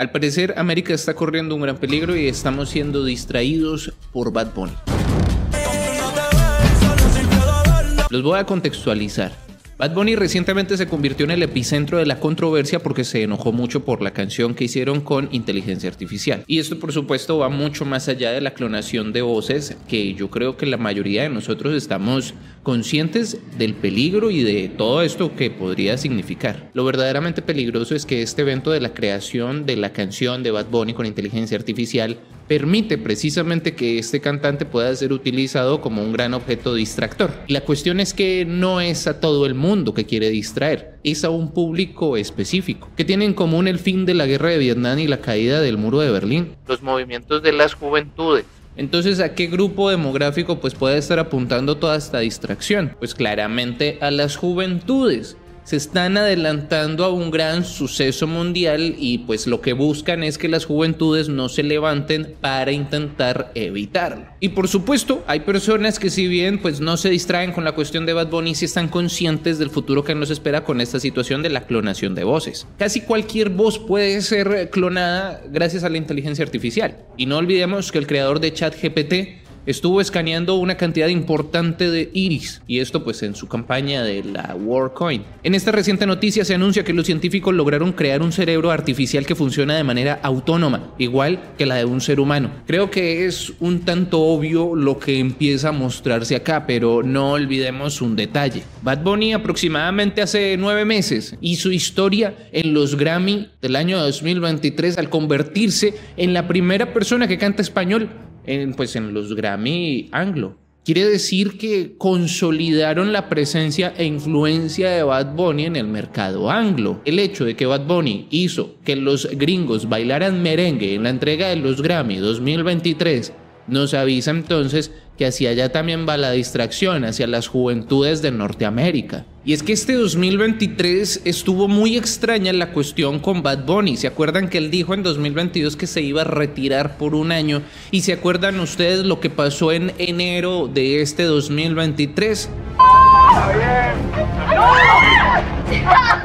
Al parecer, América está corriendo un gran peligro y estamos siendo distraídos por Bad Bunny. Los voy a contextualizar. Bad Bunny recientemente se convirtió en el epicentro de la controversia porque se enojó mucho por la canción que hicieron con inteligencia artificial. Y esto por supuesto va mucho más allá de la clonación de voces que yo creo que la mayoría de nosotros estamos conscientes del peligro y de todo esto que podría significar. Lo verdaderamente peligroso es que este evento de la creación de la canción de Bad Bunny con inteligencia artificial permite precisamente que este cantante pueda ser utilizado como un gran objeto distractor. La cuestión es que no es a todo el mundo que quiere distraer, es a un público específico, que tiene en común el fin de la guerra de Vietnam y la caída del muro de Berlín, los movimientos de las juventudes. Entonces, ¿a qué grupo demográfico pues puede estar apuntando toda esta distracción? Pues claramente a las juventudes se están adelantando a un gran suceso mundial y pues lo que buscan es que las juventudes no se levanten para intentar evitarlo. Y por supuesto, hay personas que si bien pues no se distraen con la cuestión de Bad Bunny, sí están conscientes del futuro que nos espera con esta situación de la clonación de voces. Casi cualquier voz puede ser clonada gracias a la inteligencia artificial. Y no olvidemos que el creador de ChatGPT estuvo escaneando una cantidad importante de iris y esto pues en su campaña de la WarCoin. En esta reciente noticia se anuncia que los científicos lograron crear un cerebro artificial que funciona de manera autónoma, igual que la de un ser humano. Creo que es un tanto obvio lo que empieza a mostrarse acá, pero no olvidemos un detalle. Bad Bunny aproximadamente hace nueve meses hizo historia en los Grammy del año 2023 al convertirse en la primera persona que canta español en, pues en los Grammy anglo. Quiere decir que consolidaron la presencia e influencia de Bad Bunny en el mercado anglo. El hecho de que Bad Bunny hizo que los gringos bailaran merengue en la entrega de los Grammy 2023 nos avisa entonces que hacia allá también va la distracción, hacia las juventudes de Norteamérica. Y es que este 2023 estuvo muy extraña la cuestión con Bad Bunny. ¿Se acuerdan que él dijo en 2022 que se iba a retirar por un año? ¿Y se acuerdan ustedes lo que pasó en enero de este 2023?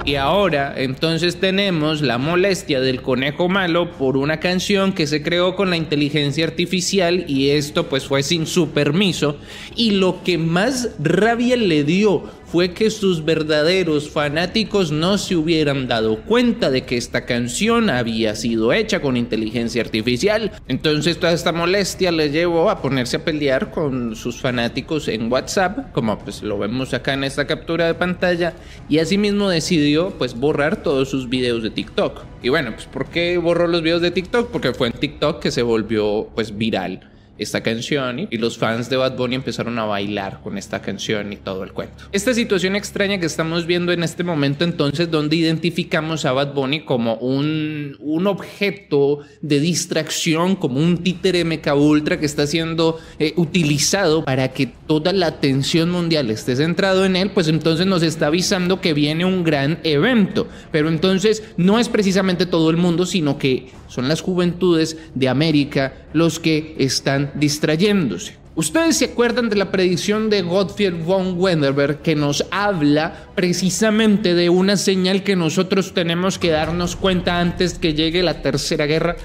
Y ahora entonces tenemos la molestia del conejo malo por una canción que se creó con la inteligencia artificial y esto pues fue sin su permiso. Y lo que más rabia le dio fue que sus verdaderos fanáticos no se hubieran dado cuenta de que esta canción había sido hecha con inteligencia artificial. Entonces toda esta molestia le llevó a ponerse a pelear con sus fanáticos en WhatsApp, como pues lo vemos acá en esta captura de pantalla, y asimismo decidió pues borrar todos sus videos de TikTok. Y bueno, pues ¿por qué borró los videos de TikTok? Porque fue en TikTok que se volvió pues viral esta canción y, los fans de Bad Bunny empezaron a bailar con esta canción y todo el cuento. Esta situación extraña que estamos viendo en este momento entonces donde identificamos a Bad Bunny como un, un objeto de distracción, como un títere meca ultra que está siendo eh, utilizado para que toda la atención mundial esté centrado en él, pues entonces nos está avisando que viene un gran evento. Pero entonces no es precisamente todo el mundo, sino que son las juventudes de América los que están distrayéndose. Ustedes se acuerdan de la predicción de Gottfried von Wenderberg que nos habla precisamente de una señal que nosotros tenemos que darnos cuenta antes que llegue la tercera guerra.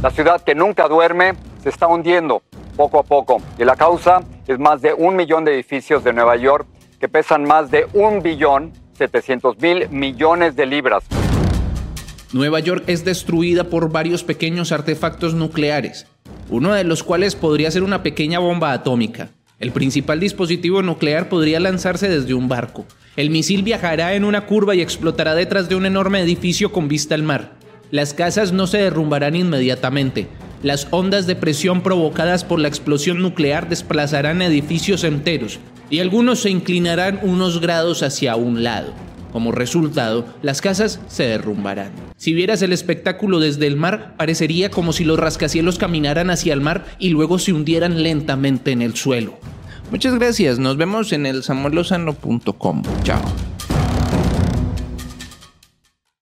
La ciudad que nunca duerme se está hundiendo poco a poco y la causa es más de un millón de edificios de Nueva York que pesan más de un billón 700 mil millones de libras. Nueva York es destruida por varios pequeños artefactos nucleares, uno de los cuales podría ser una pequeña bomba atómica. El principal dispositivo nuclear podría lanzarse desde un barco. El misil viajará en una curva y explotará detrás de un enorme edificio con vista al mar. Las casas no se derrumbarán inmediatamente. Las ondas de presión provocadas por la explosión nuclear desplazarán edificios enteros y algunos se inclinarán unos grados hacia un lado. Como resultado, las casas se derrumbarán. Si vieras el espectáculo desde el mar, parecería como si los rascacielos caminaran hacia el mar y luego se hundieran lentamente en el suelo. Muchas gracias, nos vemos en el samuelosano.com. Chao.